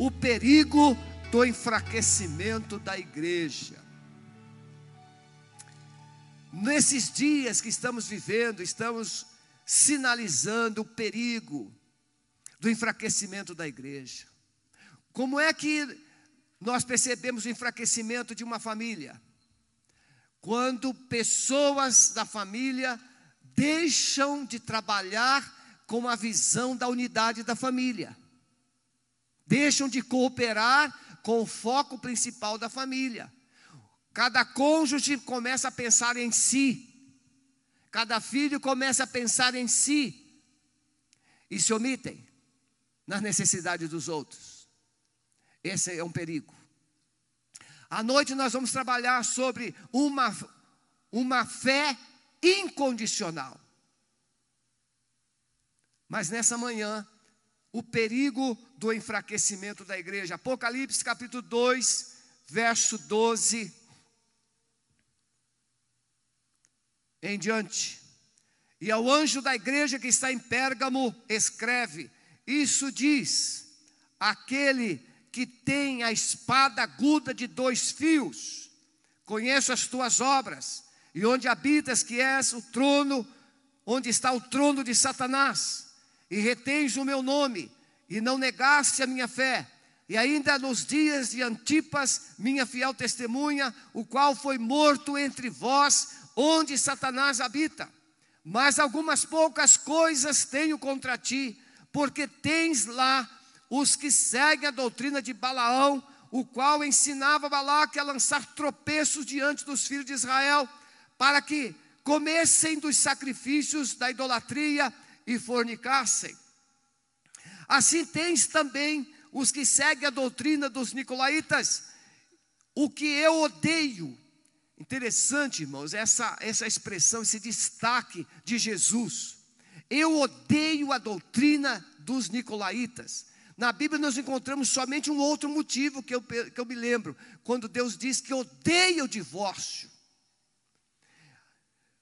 o perigo do enfraquecimento da igreja. Nesses dias que estamos vivendo, estamos sinalizando o perigo do enfraquecimento da igreja. Como é que nós percebemos o enfraquecimento de uma família? Quando pessoas da família deixam de trabalhar com a visão da unidade da família, deixam de cooperar com o foco principal da família. Cada cônjuge começa a pensar em si, cada filho começa a pensar em si e se omitem nas necessidades dos outros. Esse é um perigo. À noite nós vamos trabalhar sobre uma, uma fé incondicional. Mas nessa manhã, o perigo do enfraquecimento da igreja. Apocalipse capítulo 2, verso 12 em diante. E ao anjo da igreja que está em Pérgamo, escreve: Isso diz aquele que tem a espada aguda de dois fios. Conheço as tuas obras, e onde habitas, que és o trono, onde está o trono de Satanás, e retens o meu nome, e não negaste a minha fé. E ainda nos dias de Antipas, minha fiel testemunha, o qual foi morto entre vós, onde Satanás habita. Mas algumas poucas coisas tenho contra ti, porque tens lá os que seguem a doutrina de Balaão, o qual ensinava Balaque a lançar tropeços diante dos filhos de Israel, para que comessem dos sacrifícios da idolatria e fornicassem. Assim tens também os que seguem a doutrina dos nicolaítas, o que eu odeio, Interessante, irmãos, essa, essa expressão, esse destaque de Jesus. Eu odeio a doutrina dos nicolaítas. Na Bíblia nós encontramos somente um outro motivo que eu, que eu me lembro, quando Deus diz que odeia o divórcio.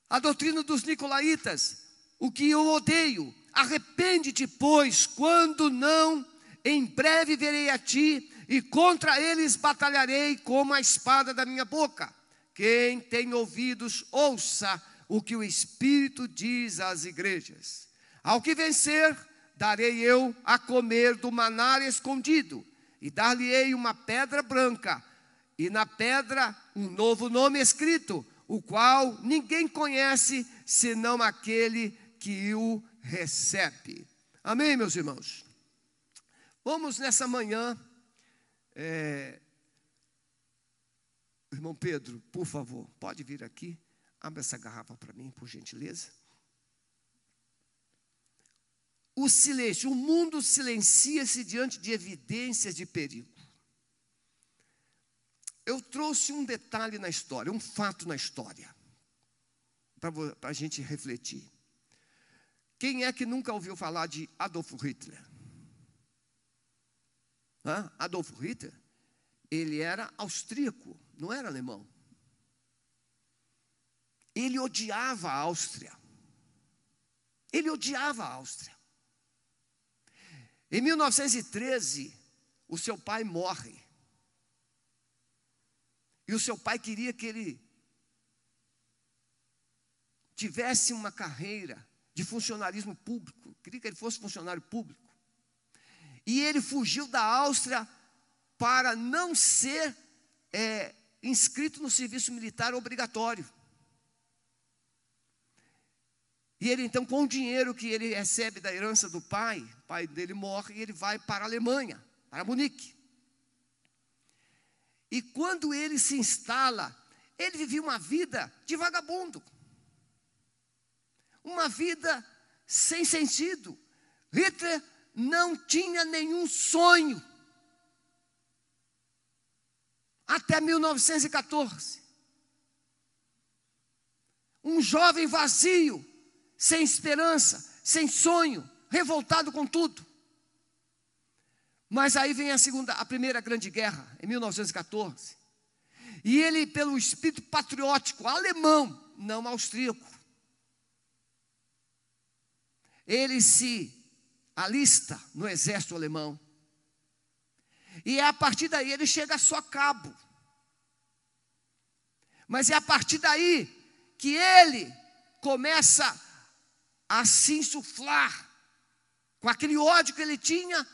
A doutrina dos nicolaítas, o que eu odeio, arrepende-te, pois, quando não, em breve verei a ti, e contra eles batalharei como a espada da minha boca. Quem tem ouvidos, ouça o que o Espírito diz às igrejas. Ao que vencer, darei eu a comer do manar escondido, e dar-lhe-ei uma pedra branca, e na pedra um novo nome escrito, o qual ninguém conhece senão aquele que o recebe. Amém, meus irmãos? Vamos nessa manhã é, Irmão Pedro, por favor, pode vir aqui. Abre essa garrafa para mim, por gentileza. O silêncio, o mundo silencia-se diante de evidências de perigo. Eu trouxe um detalhe na história, um fato na história, para a gente refletir. Quem é que nunca ouviu falar de Adolf Hitler? Hã? Adolf Hitler, ele era austríaco não era alemão. Ele odiava a Áustria. Ele odiava a Áustria. Em 1913, o seu pai morre. E o seu pai queria que ele tivesse uma carreira de funcionalismo público, queria que ele fosse funcionário público. E ele fugiu da Áustria para não ser é, inscrito no serviço militar obrigatório. E ele então, com o dinheiro que ele recebe da herança do pai, o pai dele morre e ele vai para a Alemanha, para Munique. E quando ele se instala, ele vivia uma vida de vagabundo. Uma vida sem sentido. Hitler não tinha nenhum sonho até 1914. Um jovem vazio, sem esperança, sem sonho, revoltado com tudo. Mas aí vem a segunda, a primeira grande guerra, em 1914. E ele, pelo espírito patriótico alemão, não austríaco, ele se alista no exército alemão. E é a partir daí ele chega só cabo. Mas é a partir daí que ele começa a se insuflar com aquele ódio que ele tinha,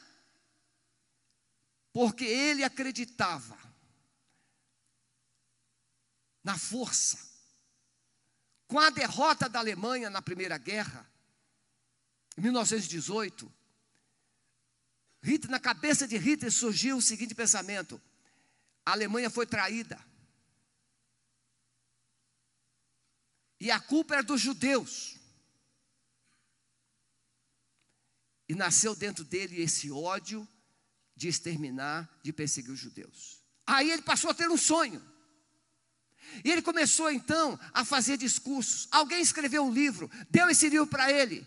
porque ele acreditava na força. Com a derrota da Alemanha na Primeira Guerra, em 1918, Hitler, na cabeça de Hitler surgiu o seguinte pensamento: a Alemanha foi traída. E a culpa era dos judeus. E nasceu dentro dele esse ódio de exterminar, de perseguir os judeus. Aí ele passou a ter um sonho. E ele começou então a fazer discursos. Alguém escreveu um livro, deu esse livro para ele.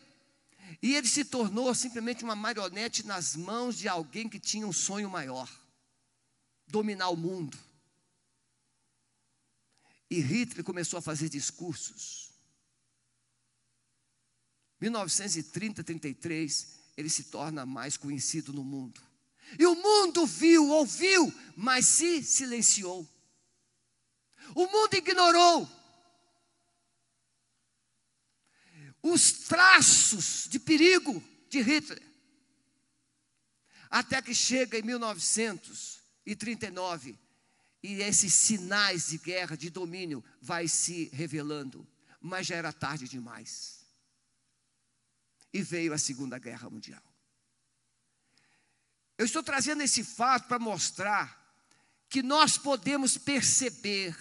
E ele se tornou simplesmente uma marionete nas mãos de alguém que tinha um sonho maior: dominar o mundo. E Hitler começou a fazer discursos. 1930, 33, ele se torna mais conhecido no mundo. E o mundo viu, ouviu, mas se silenciou. O mundo ignorou. Os traços de perigo de Hitler. Até que chega em 1939 e esses sinais de guerra, de domínio, vai se revelando, mas já era tarde demais. E veio a Segunda Guerra Mundial. Eu estou trazendo esse fato para mostrar que nós podemos perceber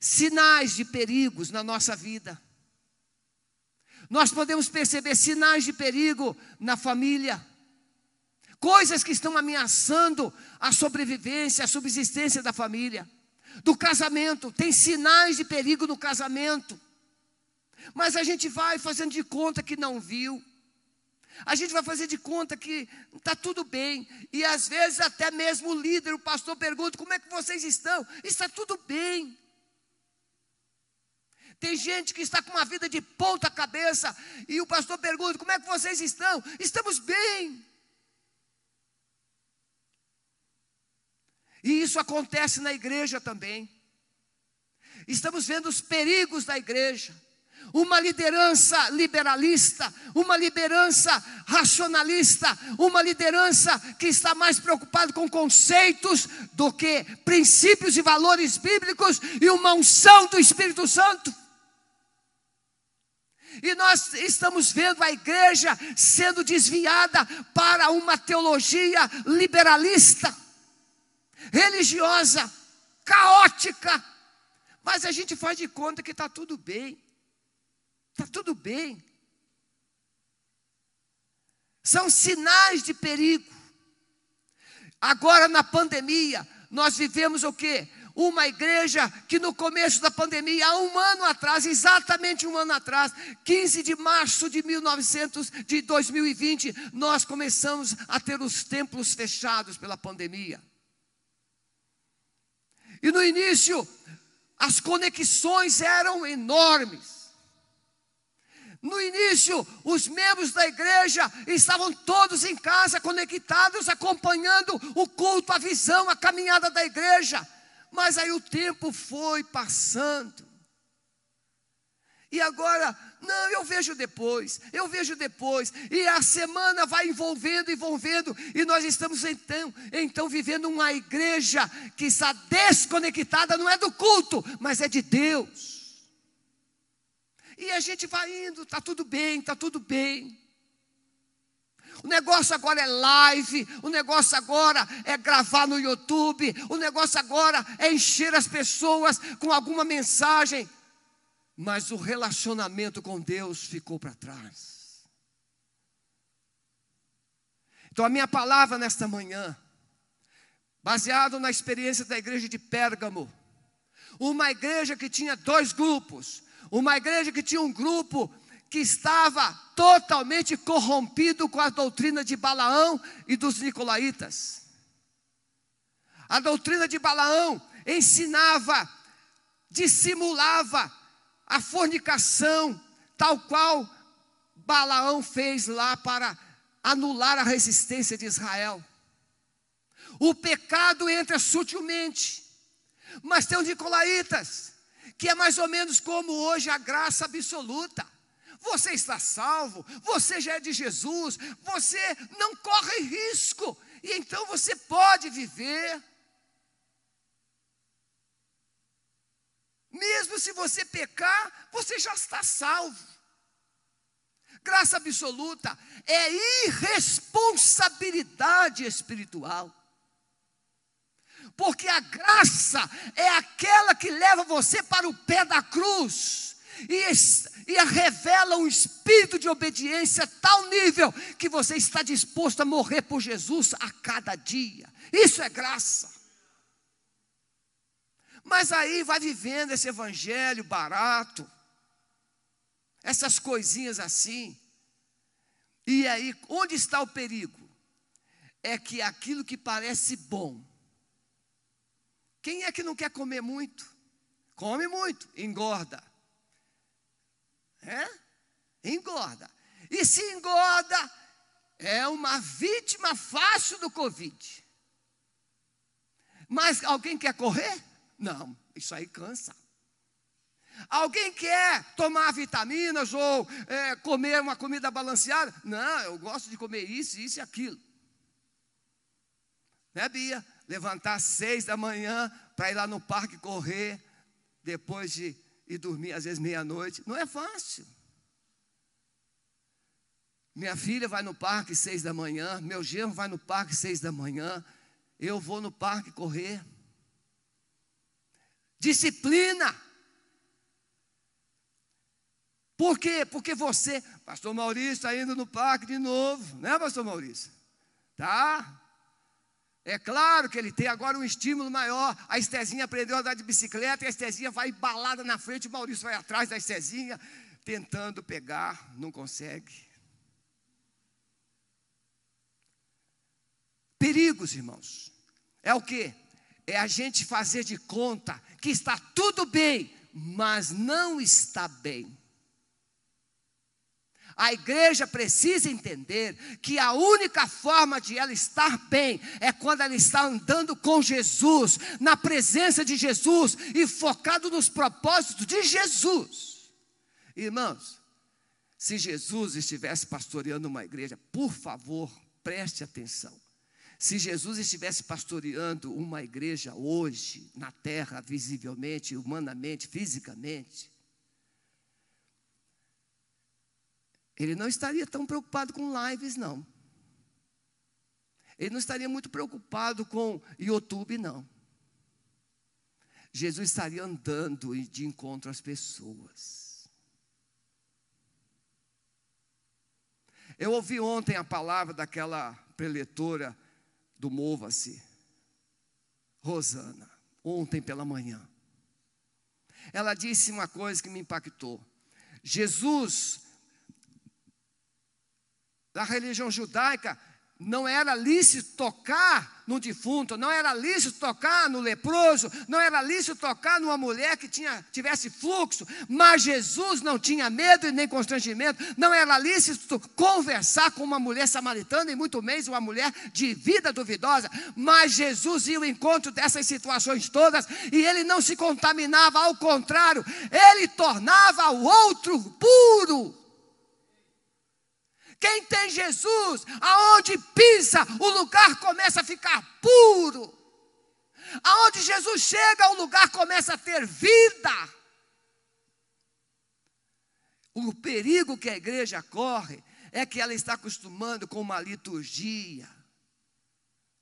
sinais de perigos na nossa vida. Nós podemos perceber sinais de perigo na família, coisas que estão ameaçando a sobrevivência, a subsistência da família. Do casamento, tem sinais de perigo no casamento, mas a gente vai fazendo de conta que não viu. A gente vai fazer de conta que está tudo bem. E às vezes até mesmo o líder, o pastor pergunta: como é que vocês estão? Está tudo bem. Tem gente que está com uma vida de ponta cabeça e o pastor pergunta: como é que vocês estão? Estamos bem. E isso acontece na igreja também. Estamos vendo os perigos da igreja. Uma liderança liberalista, uma liderança racionalista, uma liderança que está mais preocupada com conceitos do que princípios e valores bíblicos e uma unção do Espírito Santo. E nós estamos vendo a igreja sendo desviada para uma teologia liberalista, religiosa, caótica. Mas a gente faz de conta que está tudo bem. Está tudo bem. São sinais de perigo. Agora na pandemia, nós vivemos o que? Uma igreja que no começo da pandemia, há um ano atrás, exatamente um ano atrás, 15 de março de 1900, de 2020, nós começamos a ter os templos fechados pela pandemia. E no início, as conexões eram enormes. No início, os membros da igreja estavam todos em casa, conectados, acompanhando o culto, a visão, a caminhada da igreja. Mas aí o tempo foi passando. E agora, não, eu vejo depois, eu vejo depois, e a semana vai envolvendo, envolvendo, e nós estamos então, então vivendo uma igreja que está desconectada, não é do culto, mas é de Deus. E a gente vai indo, está tudo bem, está tudo bem. O negócio agora é live, o negócio agora é gravar no YouTube, o negócio agora é encher as pessoas com alguma mensagem. Mas o relacionamento com Deus ficou para trás. Então a minha palavra nesta manhã, baseado na experiência da igreja de Pérgamo, uma igreja que tinha dois grupos, uma igreja que tinha um grupo que estava totalmente corrompido com a doutrina de Balaão e dos nicolaítas. A doutrina de Balaão ensinava, dissimulava a fornicação, tal qual Balaão fez lá para anular a resistência de Israel. O pecado entra sutilmente. Mas tem os nicolaítas, que é mais ou menos como hoje a graça absoluta. Você está salvo, você já é de Jesus, você não corre risco, e então você pode viver. Mesmo se você pecar, você já está salvo. Graça absoluta é irresponsabilidade espiritual. Porque a graça é aquela que leva você para o pé da cruz e, e revela um espírito de obediência a tal nível que você está disposto a morrer por Jesus a cada dia. Isso é graça. Mas aí vai vivendo esse evangelho barato, essas coisinhas assim. E aí, onde está o perigo? É que aquilo que parece bom, quem é que não quer comer muito? Come muito, engorda. É? Engorda. E se engorda, é uma vítima fácil do Covid. Mas alguém quer correr? Não, isso aí cansa. Alguém quer tomar vitaminas ou é, comer uma comida balanceada? Não, eu gosto de comer isso, isso e aquilo. Né, Bia? levantar às seis da manhã para ir lá no parque correr, depois de ir dormir às vezes meia-noite. Não é fácil. Minha filha vai no parque seis da manhã, meu genro vai no parque seis da manhã, eu vou no parque correr. Disciplina. Por quê? Porque você, pastor Maurício está indo no parque de novo, né, pastor Maurício? Tá? É claro que ele tem agora um estímulo maior. A Estezinha aprendeu a andar de bicicleta e a Estezinha vai embalada na frente, o Maurício vai atrás da Estezinha, tentando pegar, não consegue. Perigos, irmãos. É o que? É a gente fazer de conta que está tudo bem, mas não está bem. A igreja precisa entender que a única forma de ela estar bem é quando ela está andando com Jesus, na presença de Jesus e focado nos propósitos de Jesus. Irmãos, se Jesus estivesse pastoreando uma igreja, por favor, preste atenção. Se Jesus estivesse pastoreando uma igreja hoje, na terra, visivelmente, humanamente, fisicamente, ele não estaria tão preocupado com lives, não. Ele não estaria muito preocupado com YouTube, não. Jesus estaria andando de encontro às pessoas. Eu ouvi ontem a palavra daquela preletora do Mova-se, Rosana, ontem pela manhã. Ela disse uma coisa que me impactou. Jesus da religião judaica, não era lícito tocar no defunto, não era lícito tocar no leproso, não era lícito tocar numa mulher que tinha, tivesse fluxo, mas Jesus não tinha medo e nem constrangimento, não era lícito conversar com uma mulher samaritana e muito menos uma mulher de vida duvidosa, mas Jesus ia ao encontro dessas situações todas e ele não se contaminava, ao contrário, ele tornava o outro puro. Quem tem Jesus, aonde pisa, o lugar começa a ficar puro. Aonde Jesus chega, o lugar começa a ter vida. O perigo que a igreja corre é que ela está acostumando com uma liturgia,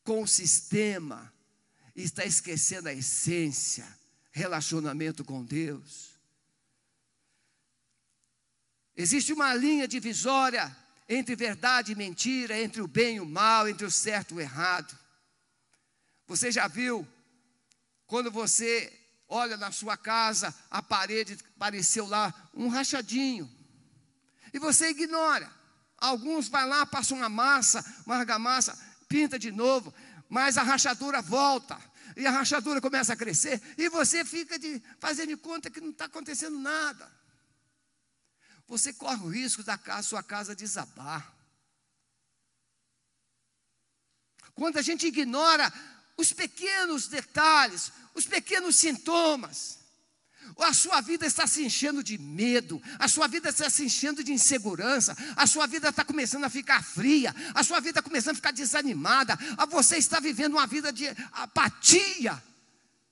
com o sistema, e está esquecendo a essência, relacionamento com Deus. Existe uma linha divisória entre verdade e mentira, entre o bem e o mal, entre o certo e o errado. Você já viu quando você olha na sua casa, a parede apareceu lá um rachadinho. E você ignora. Alguns vai lá, passam uma massa, uma argamassa, pinta de novo, mas a rachadura volta. E a rachadura começa a crescer, e você fica de, fazendo de conta que não está acontecendo nada você corre o risco da sua casa desabar. quando a gente ignora os pequenos detalhes, os pequenos sintomas, a sua vida está se enchendo de medo, a sua vida está se enchendo de insegurança, a sua vida está começando a ficar fria, a sua vida está começando a ficar desanimada, a você está vivendo uma vida de apatia.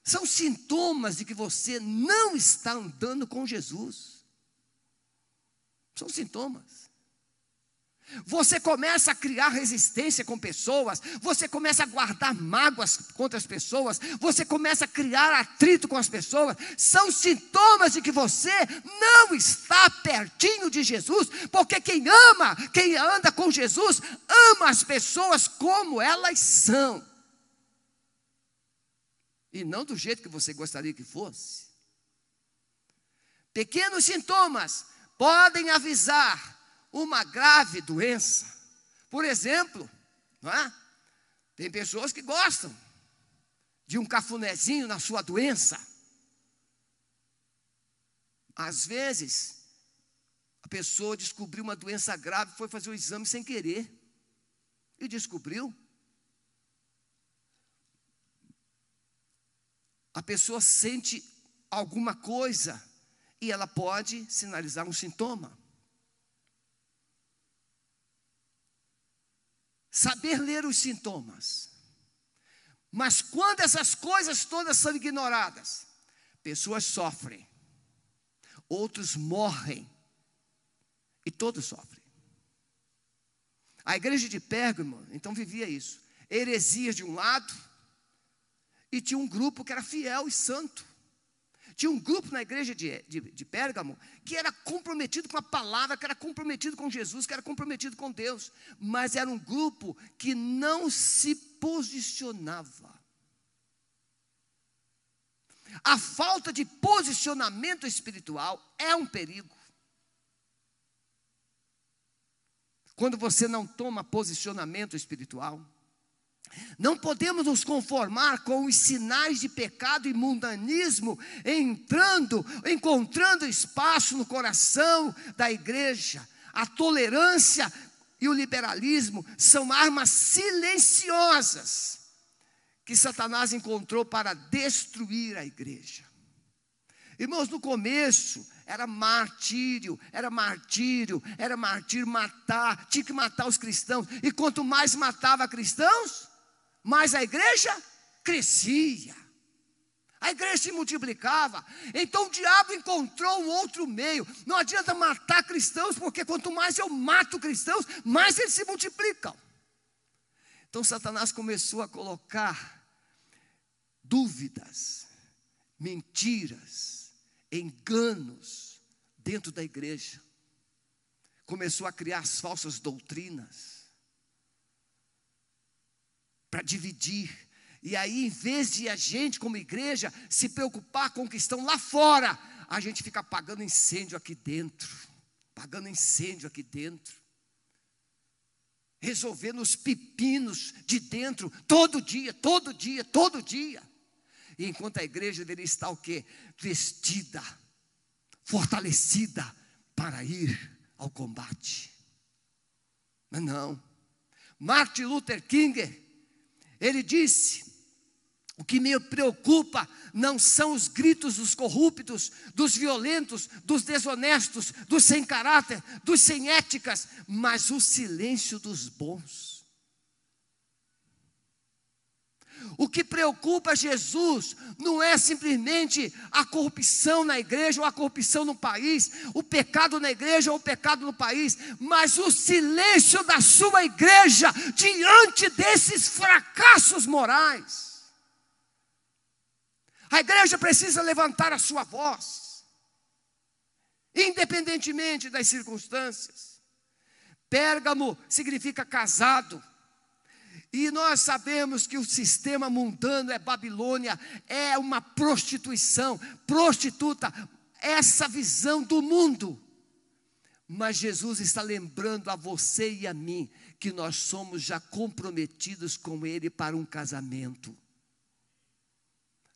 São sintomas de que você não está andando com Jesus. São sintomas. Você começa a criar resistência com pessoas, você começa a guardar mágoas contra as pessoas, você começa a criar atrito com as pessoas. São sintomas de que você não está pertinho de Jesus, porque quem ama, quem anda com Jesus, ama as pessoas como elas são, e não do jeito que você gostaria que fosse. Pequenos sintomas podem avisar uma grave doença. Por exemplo, não é? tem pessoas que gostam de um cafunézinho na sua doença. Às vezes, a pessoa descobriu uma doença grave, foi fazer o exame sem querer e descobriu. A pessoa sente alguma coisa e ela pode sinalizar um sintoma. saber ler os sintomas. Mas quando essas coisas todas são ignoradas, pessoas sofrem, outros morrem, e todos sofrem. A igreja de Pérgamo, então, vivia isso: heresias de um lado, e tinha um grupo que era fiel e santo. Tinha um grupo na igreja de, de, de, Pérgamo que era comprometido com a palavra, que era comprometido com Jesus, que era comprometido com Deus, mas era um grupo que não se posicionava. A falta de posicionamento espiritual é um perigo. Quando você não toma posicionamento espiritual, não podemos nos conformar com os sinais de pecado e mundanismo entrando, encontrando espaço no coração da igreja. A tolerância e o liberalismo são armas silenciosas que Satanás encontrou para destruir a igreja. Irmãos, no começo era martírio, era martírio, era martírio matar, tinha que matar os cristãos. E quanto mais matava cristãos, mas a igreja crescia. A igreja se multiplicava. Então o diabo encontrou um outro meio. Não adianta matar cristãos, porque quanto mais eu mato cristãos, mais eles se multiplicam. Então Satanás começou a colocar dúvidas, mentiras, enganos dentro da igreja. Começou a criar as falsas doutrinas para dividir. E aí, em vez de a gente, como igreja, se preocupar com o que estão lá fora, a gente fica apagando incêndio aqui dentro, apagando incêndio aqui dentro, resolvendo os pepinos de dentro, todo dia, todo dia, todo dia. E enquanto a igreja deveria estar o quê? Vestida, fortalecida para ir ao combate. Mas não. Martin Luther King ele disse: O que me preocupa não são os gritos dos corruptos, dos violentos, dos desonestos, dos sem caráter, dos sem éticas, mas o silêncio dos bons. O que preocupa Jesus não é simplesmente a corrupção na igreja ou a corrupção no país, o pecado na igreja ou o pecado no país, mas o silêncio da sua igreja diante desses fracassos morais. A igreja precisa levantar a sua voz, independentemente das circunstâncias. Pérgamo significa casado. E nós sabemos que o sistema mundano é Babilônia, é uma prostituição, prostituta, essa visão do mundo. Mas Jesus está lembrando a você e a mim que nós somos já comprometidos com Ele para um casamento.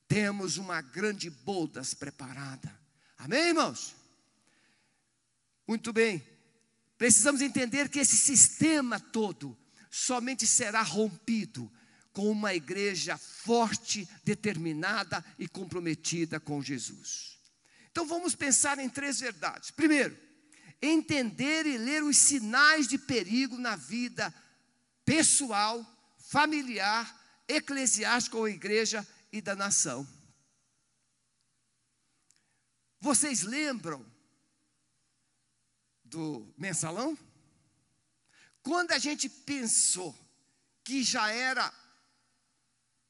Temos uma grande bodas preparada. Amém, irmãos? Muito bem. Precisamos entender que esse sistema todo somente será rompido com uma igreja forte, determinada e comprometida com Jesus. Então vamos pensar em três verdades. Primeiro, entender e ler os sinais de perigo na vida pessoal, familiar, eclesiástica ou igreja e da nação. Vocês lembram do mensalão? Quando a gente pensou que já era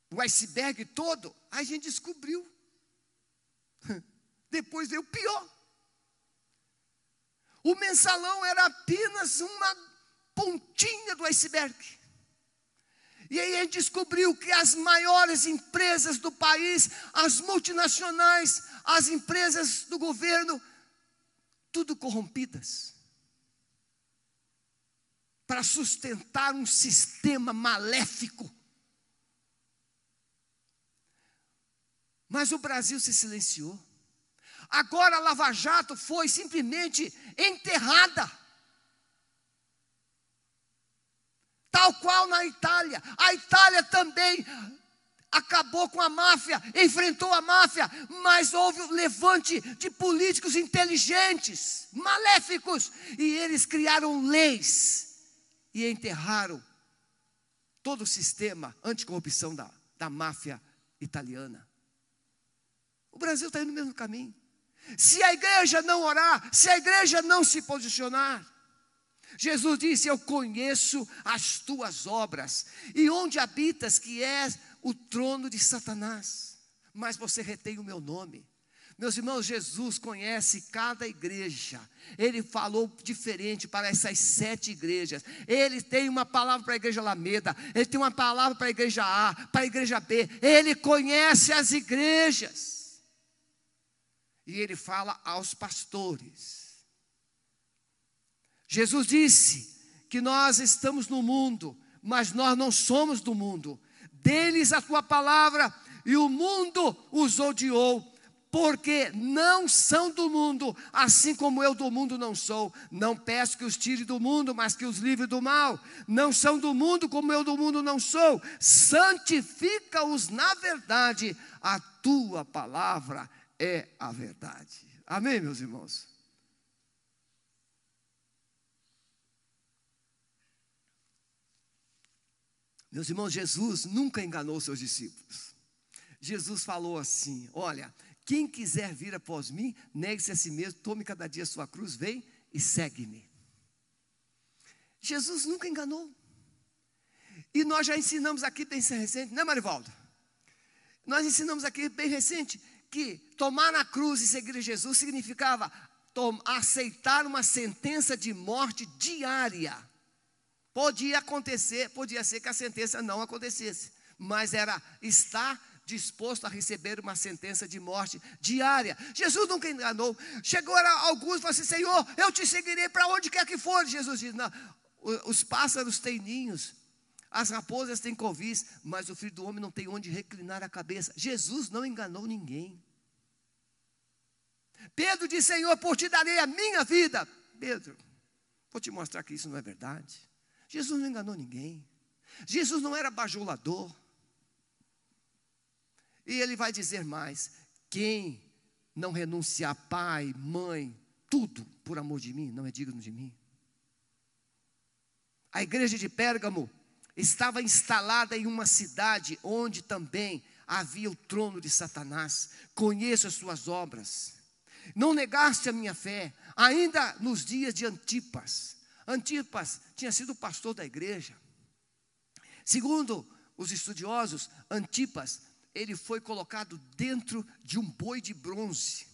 o iceberg todo, a gente descobriu. Depois veio o pior. O mensalão era apenas uma pontinha do iceberg. E aí a gente descobriu que as maiores empresas do país, as multinacionais, as empresas do governo, tudo corrompidas, para sustentar um sistema maléfico. Mas o Brasil se silenciou. Agora a Lava Jato foi simplesmente enterrada. Tal qual na Itália. A Itália também acabou com a máfia, enfrentou a máfia, mas houve um levante de políticos inteligentes, maléficos, e eles criaram leis e enterraram todo o sistema anticorrupção da, da máfia italiana. O Brasil está indo no mesmo caminho. Se a igreja não orar, se a igreja não se posicionar, Jesus disse: Eu conheço as tuas obras, e onde habitas, que és o trono de Satanás, mas você retém o meu nome. Meus irmãos, Jesus conhece cada igreja. Ele falou diferente para essas sete igrejas. Ele tem uma palavra para a igreja Alameda, ele tem uma palavra para a igreja A, para a igreja B. Ele conhece as igrejas. E ele fala aos pastores. Jesus disse que nós estamos no mundo, mas nós não somos do mundo deles a tua palavra, e o mundo os odiou, porque não são do mundo, assim como eu do mundo não sou. Não peço que os tire do mundo, mas que os livre do mal. Não são do mundo, como eu do mundo não sou. Santifica-os na verdade, a tua palavra é a verdade. Amém, meus irmãos? Meus irmãos, Jesus nunca enganou seus discípulos. Jesus falou assim: Olha, quem quiser vir após mim, negue-se a si mesmo, tome cada dia a sua cruz, vem e segue-me. Jesus nunca enganou. E nós já ensinamos aqui bem recente, né, Marivaldo? Nós ensinamos aqui bem recente que tomar na cruz e seguir Jesus significava aceitar uma sentença de morte diária. Podia acontecer, podia ser que a sentença não acontecesse, mas era estar disposto a receber uma sentença de morte diária. Jesus nunca enganou. Chegou alguns e falou assim: Senhor, eu te seguirei para onde quer que for. Jesus disse: Não, os pássaros têm ninhos, as raposas têm covis, mas o filho do homem não tem onde reclinar a cabeça. Jesus não enganou ninguém. Pedro disse: Senhor, por ti darei a minha vida. Pedro, vou te mostrar que isso não é verdade. Jesus não enganou ninguém. Jesus não era bajulador. E ele vai dizer mais: quem não renunciar pai, mãe, tudo por amor de mim, não é digno de mim. A igreja de Pérgamo estava instalada em uma cidade onde também havia o trono de Satanás. Conheço as suas obras. Não negaste a minha fé, ainda nos dias de Antipas Antipas tinha sido pastor da igreja. Segundo os estudiosos, Antipas, ele foi colocado dentro de um boi de bronze.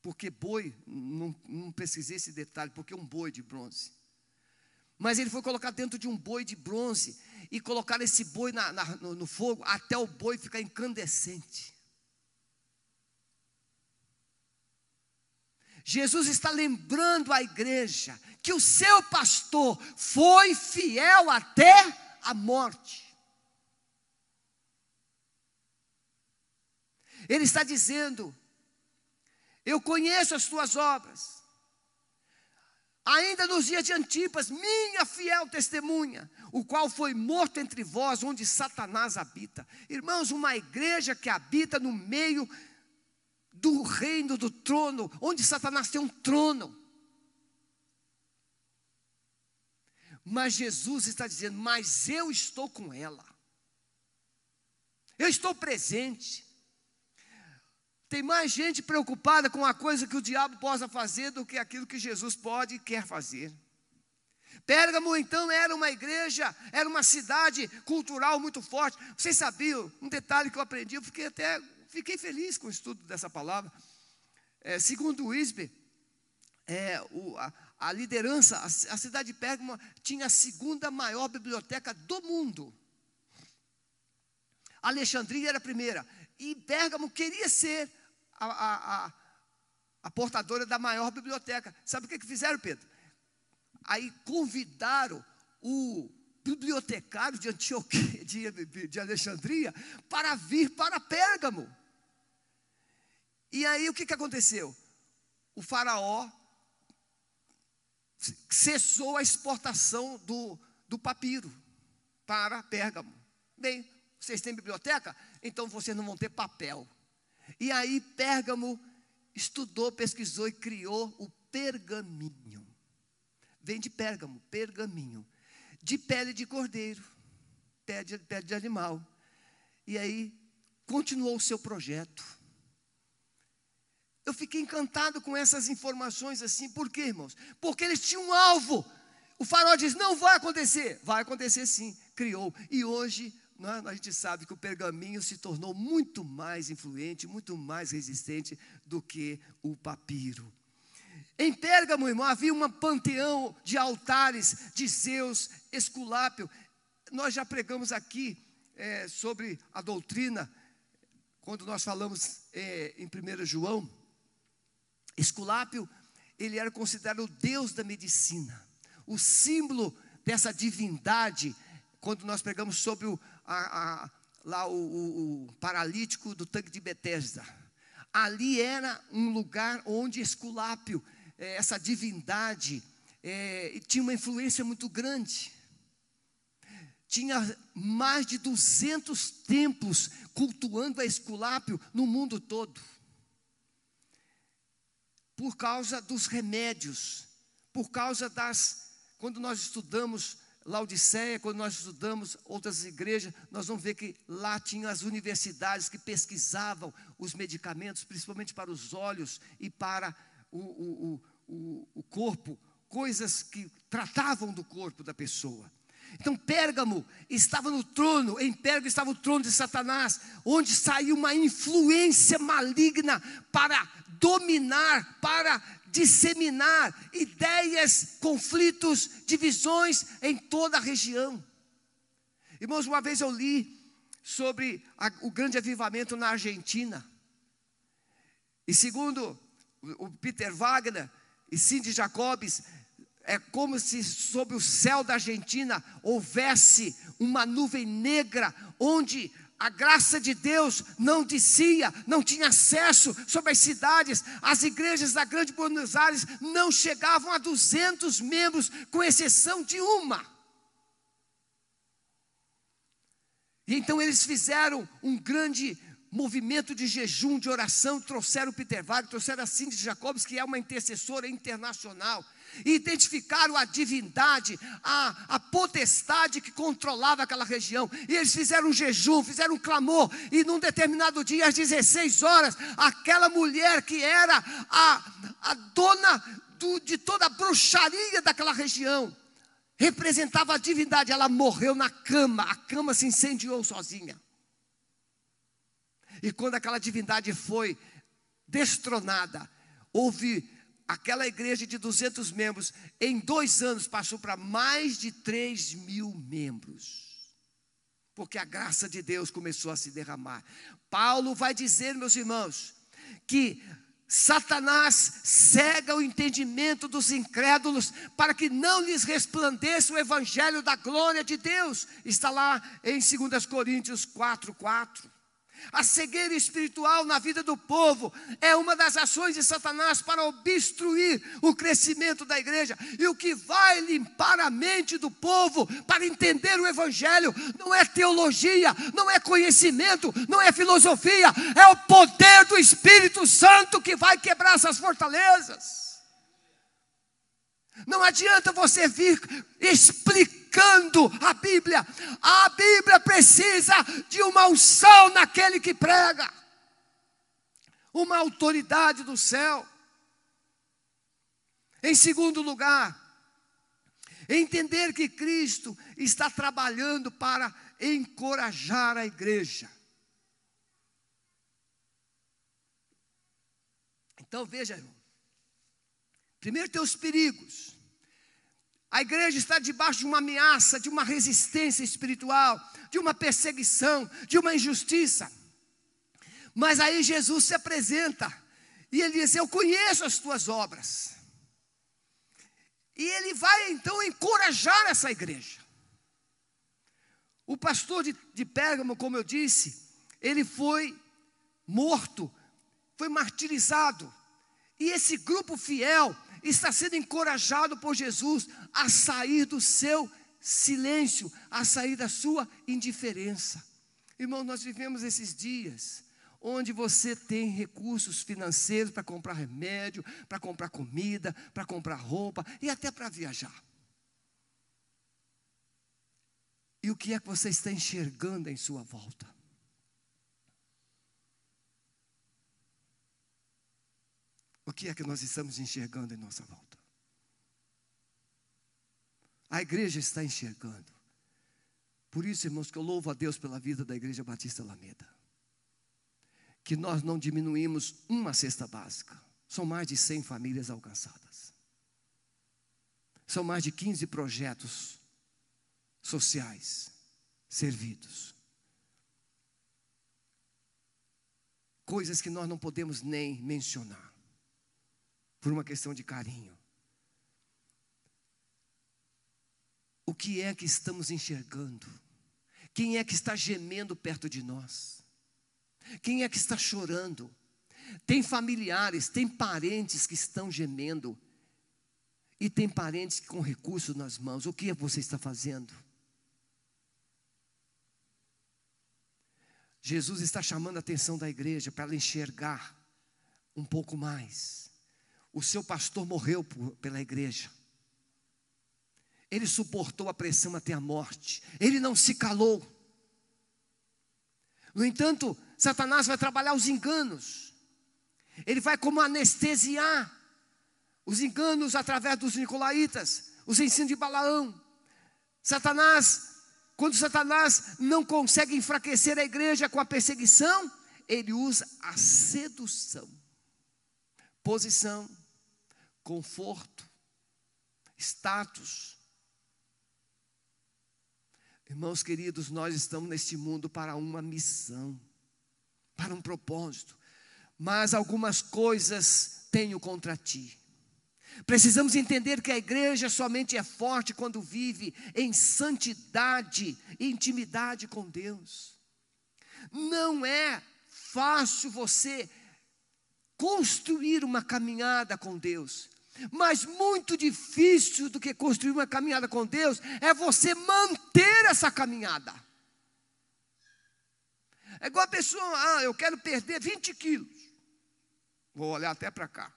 Porque boi, não, não pesquisei esse detalhe, porque um boi de bronze. Mas ele foi colocado dentro de um boi de bronze e colocar esse boi na, na, no, no fogo até o boi ficar incandescente. Jesus está lembrando a igreja que o seu pastor foi fiel até a morte. Ele está dizendo: Eu conheço as tuas obras. Ainda nos dias de Antipas, minha fiel testemunha, o qual foi morto entre vós, onde Satanás habita. Irmãos, uma igreja que habita no meio do reino do trono, onde Satanás tem um trono. Mas Jesus está dizendo: Mas eu estou com ela, eu estou presente. Tem mais gente preocupada com a coisa que o diabo possa fazer do que aquilo que Jesus pode e quer fazer. Pérgamo então era uma igreja, era uma cidade cultural muito forte. Vocês sabiam, um detalhe que eu aprendi, eu fiquei até fiquei feliz com o estudo dessa palavra. É, segundo o ISB, é, o, a, a, liderança, a, a cidade de Pérgamo tinha a segunda maior biblioteca do mundo. Alexandria era a primeira. E Pérgamo queria ser a, a, a, portadora da maior biblioteca. Sabe o que, que fizeram, Pedro? Aí convidaram o bibliotecário de Antioquia, de, de Alexandria, para vir para Pérgamo. E aí o que, que aconteceu? O faraó cessou a exportação do, do papiro para Pérgamo. Bem, vocês têm biblioteca? Então vocês não vão ter papel. E aí Pérgamo estudou, pesquisou e criou o pergaminho. Vem de Pérgamo, pergaminho. De pele de cordeiro, pele de, pele de animal. E aí continuou o seu projeto. Eu fiquei encantado com essas informações assim, por quê, irmãos? Porque eles tinham um alvo. O farol diz: não vai acontecer. Vai acontecer sim, criou. E hoje né, a gente sabe que o pergaminho se tornou muito mais influente, muito mais resistente do que o papiro. Em Pérgamo, irmão, havia um panteão de altares de Zeus, Esculápio. Nós já pregamos aqui é, sobre a doutrina, quando nós falamos é, em 1 João. Esculápio, ele era considerado o deus da medicina, o símbolo dessa divindade, quando nós pregamos sobre o, a, a, lá o, o, o paralítico do tanque de Betesda. Ali era um lugar onde Esculápio, é, essa divindade, é, tinha uma influência muito grande. Tinha mais de 200 templos cultuando a Esculápio no mundo todo. Por causa dos remédios, por causa das. Quando nós estudamos Laodiceia, quando nós estudamos outras igrejas, nós vamos ver que lá tinham as universidades que pesquisavam os medicamentos, principalmente para os olhos e para o, o, o, o corpo, coisas que tratavam do corpo da pessoa. Então Pérgamo estava no trono, em Pérgamo estava o trono de Satanás, onde saiu uma influência maligna para dominar, para disseminar ideias, conflitos, divisões em toda a região. Irmãos, uma vez eu li sobre a, o grande avivamento na Argentina. E segundo o Peter Wagner e Cindy Jacobs, é como se sobre o céu da Argentina houvesse uma nuvem negra, onde a graça de Deus não descia, não tinha acesso sobre as cidades, as igrejas da Grande Buenos Aires não chegavam a 200 membros, com exceção de uma. E então eles fizeram um grande movimento de jejum, de oração, trouxeram Peter Wagner, trouxeram a Cindy Jacobs, que é uma intercessora internacional e identificaram a divindade, a, a potestade que controlava aquela região. E eles fizeram um jejum, fizeram um clamor, e num determinado dia, às 16 horas, aquela mulher que era a, a dona do, de toda a bruxaria daquela região, representava a divindade, ela morreu na cama, a cama se incendiou sozinha. E quando aquela divindade foi destronada, houve aquela igreja de 200 membros, em dois anos passou para mais de 3 mil membros. Porque a graça de Deus começou a se derramar. Paulo vai dizer, meus irmãos, que Satanás cega o entendimento dos incrédulos para que não lhes resplandeça o evangelho da glória de Deus. Está lá em 2 Coríntios 4, 4. A cegueira espiritual na vida do povo é uma das ações de Satanás para obstruir o crescimento da igreja. E o que vai limpar a mente do povo para entender o Evangelho não é teologia, não é conhecimento, não é filosofia, é o poder do Espírito Santo que vai quebrar essas fortalezas. Não adianta você vir explicando a Bíblia. A Bíblia precisa de uma unção naquele que prega, uma autoridade do céu. Em segundo lugar, entender que Cristo está trabalhando para encorajar a igreja. Então veja, irmão. Primeiro tem os perigos. A igreja está debaixo de uma ameaça, de uma resistência espiritual, de uma perseguição, de uma injustiça. Mas aí Jesus se apresenta e ele diz: Eu conheço as tuas obras. E ele vai então encorajar essa igreja. O pastor de, de Pérgamo, como eu disse, ele foi morto, foi martirizado. E esse grupo fiel está sendo encorajado por Jesus a sair do seu silêncio, a sair da sua indiferença. Irmão, nós vivemos esses dias onde você tem recursos financeiros para comprar remédio, para comprar comida, para comprar roupa e até para viajar. E o que é que você está enxergando em sua volta? O que é que nós estamos enxergando em nossa volta? A igreja está enxergando. Por isso, irmãos, que eu louvo a Deus pela vida da Igreja Batista Alameda. Que nós não diminuímos uma cesta básica. São mais de 100 famílias alcançadas. São mais de 15 projetos sociais servidos. Coisas que nós não podemos nem mencionar por uma questão de carinho. O que é que estamos enxergando? Quem é que está gemendo perto de nós? Quem é que está chorando? Tem familiares, tem parentes que estão gemendo. E tem parentes com recursos nas mãos. O que é que você está fazendo? Jesus está chamando a atenção da igreja para ela enxergar um pouco mais. O seu pastor morreu por, pela igreja. Ele suportou a pressão até a morte. Ele não se calou. No entanto, Satanás vai trabalhar os enganos. Ele vai como anestesiar os enganos através dos nicolaítas, os ensinos de Balaão. Satanás, quando Satanás não consegue enfraquecer a igreja com a perseguição, ele usa a sedução, posição, conforto, status. Irmãos queridos, nós estamos neste mundo para uma missão, para um propósito, mas algumas coisas tenho contra ti. Precisamos entender que a igreja somente é forte quando vive em santidade e intimidade com Deus. Não é fácil você construir uma caminhada com Deus. Mas muito difícil do que construir uma caminhada com Deus é você manter essa caminhada. É igual a pessoa, ah, eu quero perder 20 quilos. Vou olhar até para cá.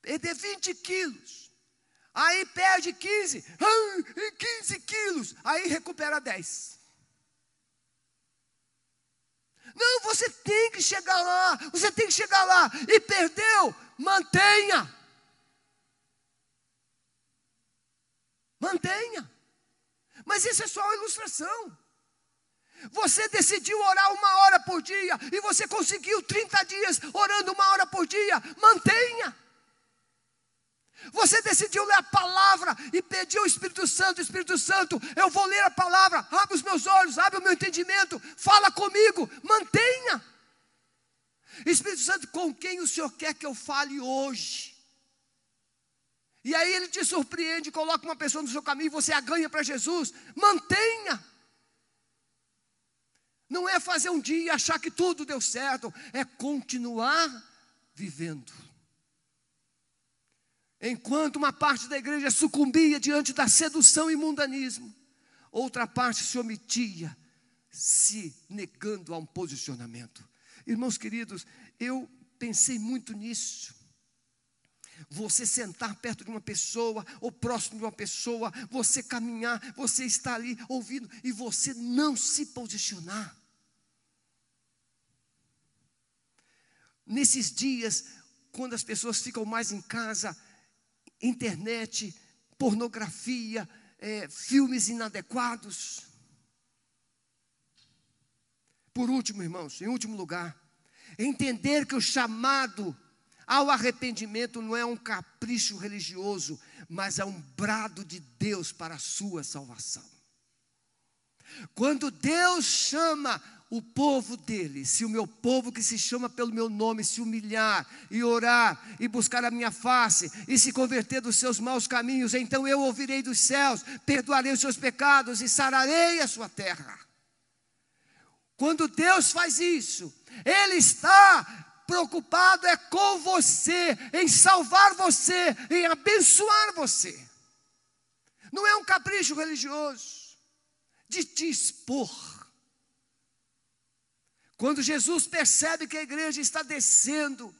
Perder 20 quilos. Aí perde 15, ah, 15 quilos. Aí recupera 10. Não, você tem que chegar lá, você tem que chegar lá. E perdeu, mantenha. Mantenha. Mas isso é só uma ilustração. Você decidiu orar uma hora por dia e você conseguiu 30 dias orando uma hora por dia, mantenha. Você decidiu ler a palavra e pediu ao Espírito Santo, Espírito Santo, eu vou ler a palavra, abre os meus olhos, abre o meu entendimento, fala comigo, mantenha. Espírito Santo, com quem o Senhor quer que eu fale hoje? E aí ele te surpreende, coloca uma pessoa no seu caminho, você a ganha para Jesus, mantenha. Não é fazer um dia e achar que tudo deu certo, é continuar vivendo. Enquanto uma parte da igreja sucumbia diante da sedução e mundanismo, outra parte se omitia, se negando a um posicionamento. Irmãos queridos, eu pensei muito nisso. Você sentar perto de uma pessoa, ou próximo de uma pessoa, você caminhar, você estar ali ouvindo e você não se posicionar. Nesses dias, quando as pessoas ficam mais em casa, internet, pornografia, é, filmes inadequados. Por último, irmãos, em último lugar, entender que o chamado ao arrependimento não é um capricho religioso, mas é um brado de Deus para a sua salvação. Quando Deus chama o povo dele, se o meu povo que se chama pelo meu nome se humilhar e orar e buscar a minha face e se converter dos seus maus caminhos, então eu ouvirei dos céus, perdoarei os seus pecados e sararei a sua terra. Quando Deus faz isso, Ele está preocupado é com você, em salvar você, em abençoar você. Não é um capricho religioso de te expor quando Jesus percebe que a igreja está descendo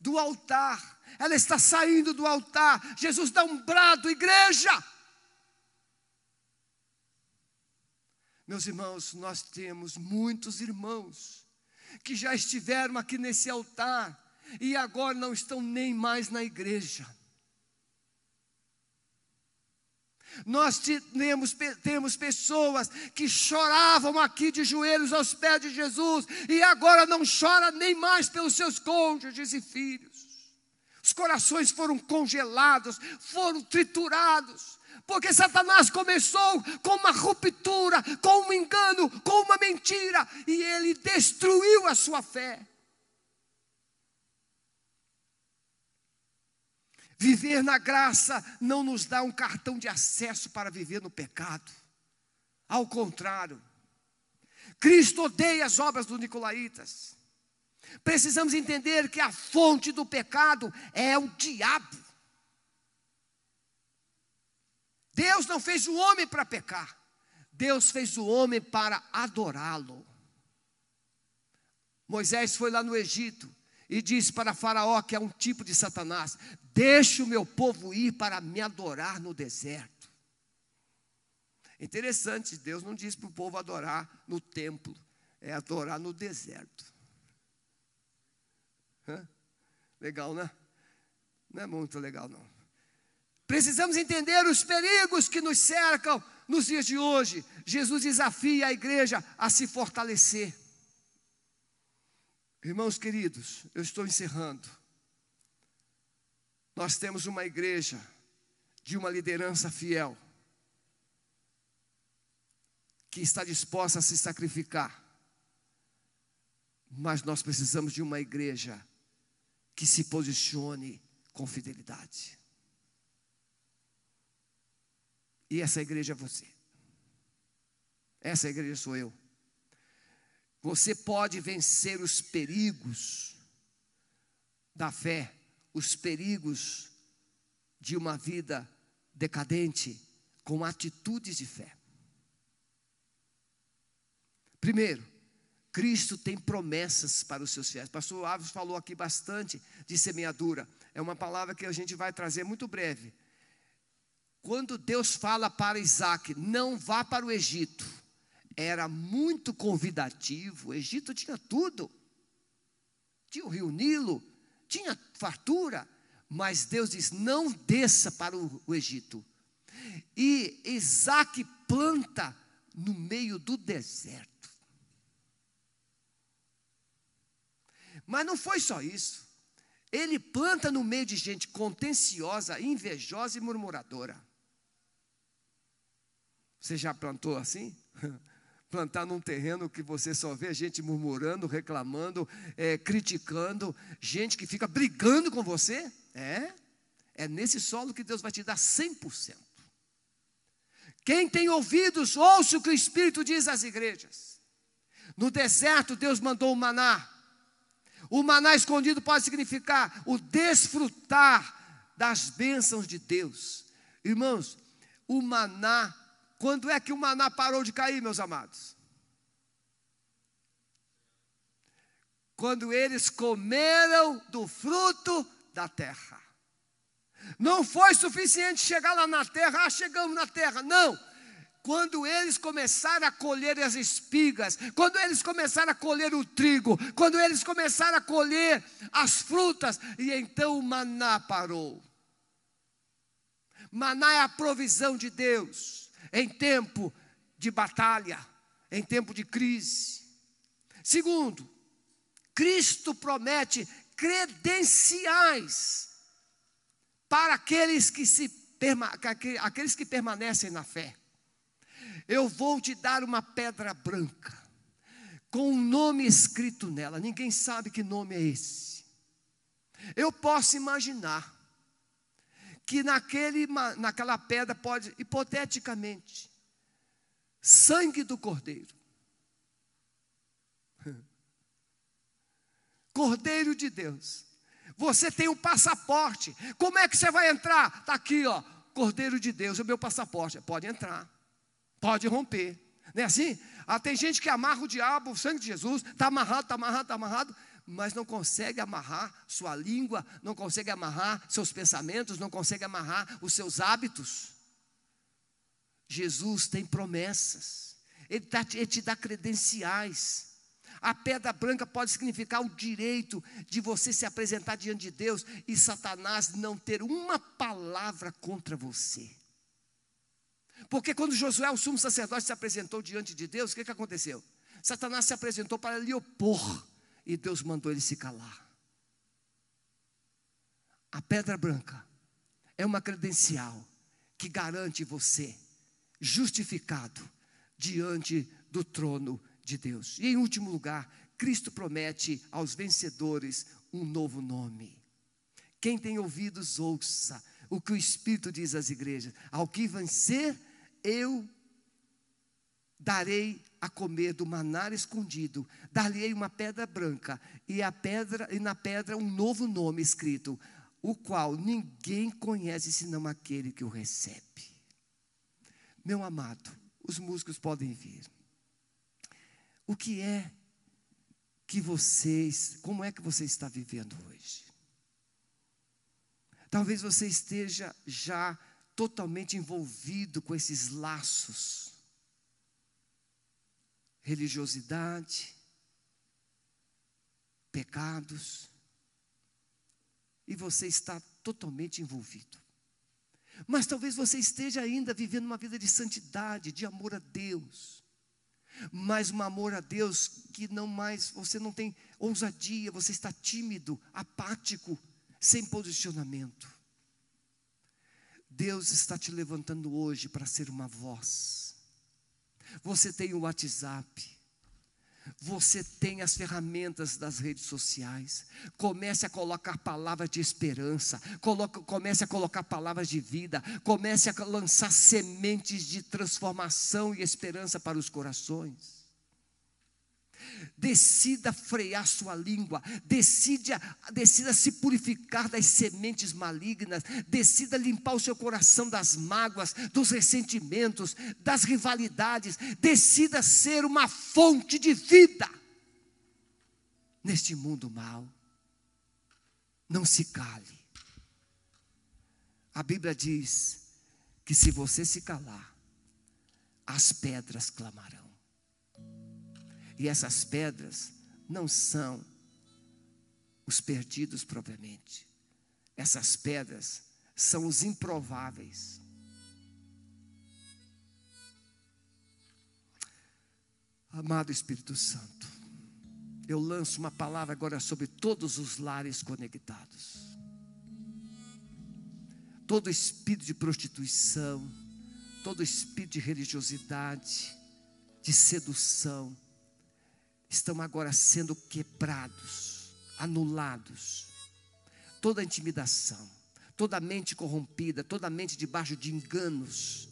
do altar, ela está saindo do altar, Jesus dá um brado, igreja. Meus irmãos, nós temos muitos irmãos que já estiveram aqui nesse altar e agora não estão nem mais na igreja. Nós temos, temos pessoas que choravam aqui de joelhos aos pés de Jesus e agora não chora nem mais pelos seus cônjuges e filhos. Os corações foram congelados, foram triturados, porque Satanás começou com uma ruptura, com um engano, com uma mentira, e ele destruiu a sua fé. Viver na graça não nos dá um cartão de acesso para viver no pecado. Ao contrário, Cristo odeia as obras dos Nicolaitas. Precisamos entender que a fonte do pecado é o diabo. Deus não fez o homem para pecar, Deus fez o homem para adorá-lo. Moisés foi lá no Egito e disse para Faraó, que é um tipo de Satanás: Deixe o meu povo ir para me adorar no deserto. Interessante, Deus não disse para o povo adorar no templo, é adorar no deserto. Hã? Legal, né? Não é muito legal, não. Precisamos entender os perigos que nos cercam nos dias de hoje. Jesus desafia a igreja a se fortalecer. Irmãos queridos, eu estou encerrando. Nós temos uma igreja de uma liderança fiel, que está disposta a se sacrificar, mas nós precisamos de uma igreja que se posicione com fidelidade. E essa igreja é você. Essa igreja sou eu. Você pode vencer os perigos da fé, os perigos de uma vida decadente com atitudes de fé. Primeiro, Cristo tem promessas para os seus fiéis. Pastor Alves falou aqui bastante de semeadura. É uma palavra que a gente vai trazer muito breve. Quando Deus fala para Isaac, não vá para o Egito era muito convidativo. O Egito tinha tudo. Tinha o rio Nilo, tinha fartura, mas Deus diz: não desça para o, o Egito. E Isaac planta no meio do deserto. Mas não foi só isso. Ele planta no meio de gente contenciosa, invejosa e murmuradora. Você já plantou assim? plantar num terreno que você só vê gente murmurando, reclamando, é, criticando, gente que fica brigando com você? É, é nesse solo que Deus vai te dar 100%. Quem tem ouvidos, ouça o que o Espírito diz às igrejas. No deserto, Deus mandou o maná. O maná escondido pode significar o desfrutar das bênçãos de Deus. Irmãos, o maná, quando é que o maná parou de cair, meus amados? Quando eles comeram do fruto da terra. Não foi suficiente chegar lá na terra, ah, chegamos na terra. Não, quando eles começaram a colher as espigas, quando eles começaram a colher o trigo, quando eles começaram a colher as frutas, e então o maná parou. Maná é a provisão de Deus em tempo de batalha, em tempo de crise. Segundo, Cristo promete credenciais para aqueles que, se, aqueles que permanecem na fé. Eu vou te dar uma pedra branca, com um nome escrito nela, ninguém sabe que nome é esse. Eu posso imaginar que naquele, naquela pedra pode, hipoteticamente, sangue do cordeiro. Cordeiro de Deus. Você tem um passaporte. Como é que você vai entrar? Está aqui, ó. Cordeiro de Deus, é o meu passaporte. Pode entrar. Pode romper. Não é assim? Ah, tem gente que amarra o diabo, o sangue de Jesus, está amarrado, está amarrado, está amarrado, mas não consegue amarrar sua língua, não consegue amarrar seus pensamentos, não consegue amarrar os seus hábitos. Jesus tem promessas, Ele, tá, ele te dá credenciais. A pedra branca pode significar o direito de você se apresentar diante de Deus e Satanás não ter uma palavra contra você. Porque quando Josué, o sumo sacerdote, se apresentou diante de Deus, o que, que aconteceu? Satanás se apresentou para lhe opor e Deus mandou ele se calar. A pedra branca é uma credencial que garante você justificado diante do trono de Deus. E em último lugar, Cristo promete aos vencedores um novo nome. Quem tem ouvidos, ouça o que o Espírito diz às igrejas: ao que vencer, eu darei a comer do manar escondido, dar-lhe uma pedra branca e a pedra e na pedra um novo nome escrito, o qual ninguém conhece senão aquele que o recebe. Meu amado, os músicos podem vir. O que é que vocês, como é que você está vivendo hoje? Talvez você esteja já totalmente envolvido com esses laços. Religiosidade, pecados, e você está totalmente envolvido. Mas talvez você esteja ainda vivendo uma vida de santidade, de amor a Deus. Mas um amor a Deus que não mais, você não tem ousadia, você está tímido, apático, sem posicionamento. Deus está te levantando hoje para ser uma voz. Você tem o WhatsApp. Você tem as ferramentas das redes sociais. Comece a colocar palavras de esperança. Comece a colocar palavras de vida. Comece a lançar sementes de transformação e esperança para os corações. Decida frear sua língua, decida, decida se purificar das sementes malignas, decida limpar o seu coração das mágoas, dos ressentimentos, das rivalidades, decida ser uma fonte de vida neste mundo mal. Não se cale. A Bíblia diz que se você se calar, as pedras clamarão. E essas pedras não são os perdidos propriamente. Essas pedras são os improváveis. Amado Espírito Santo, eu lanço uma palavra agora sobre todos os lares conectados. Todo espírito de prostituição, todo espírito de religiosidade, de sedução, estão agora sendo quebrados, anulados. Toda intimidação, toda mente corrompida, toda mente debaixo de enganos,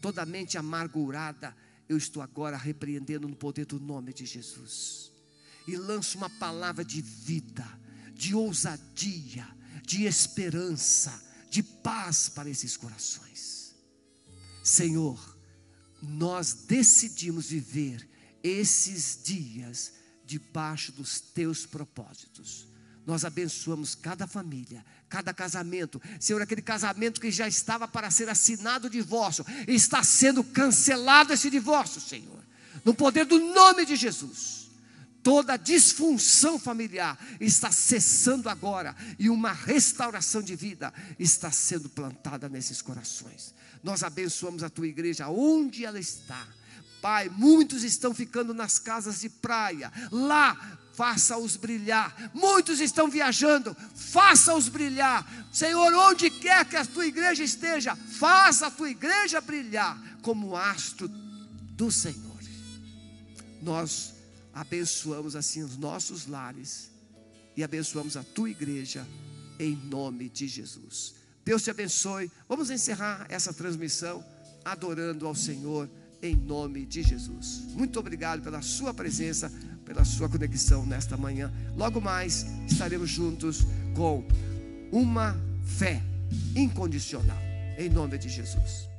toda mente amargurada, eu estou agora repreendendo no poder do nome de Jesus. E lanço uma palavra de vida, de ousadia, de esperança, de paz para esses corações. Senhor, nós decidimos viver esses dias debaixo dos teus propósitos. Nós abençoamos cada família, cada casamento. Senhor, aquele casamento que já estava para ser assinado o divórcio, está sendo cancelado esse divórcio, Senhor. No poder do nome de Jesus. Toda disfunção familiar está cessando agora e uma restauração de vida está sendo plantada nesses corações. Nós abençoamos a tua igreja onde ela está. Pai, muitos estão ficando nas casas de praia. Lá faça-os brilhar. Muitos estão viajando, faça-os brilhar. Senhor, onde quer que a tua igreja esteja, faça a tua igreja brilhar como astro do Senhor. Nós abençoamos assim os nossos lares e abençoamos a tua igreja em nome de Jesus. Deus te abençoe. Vamos encerrar essa transmissão adorando ao Senhor em nome de Jesus. Muito obrigado pela sua presença pela sua conexão nesta manhã. Logo mais estaremos juntos com uma fé incondicional. Em nome de Jesus.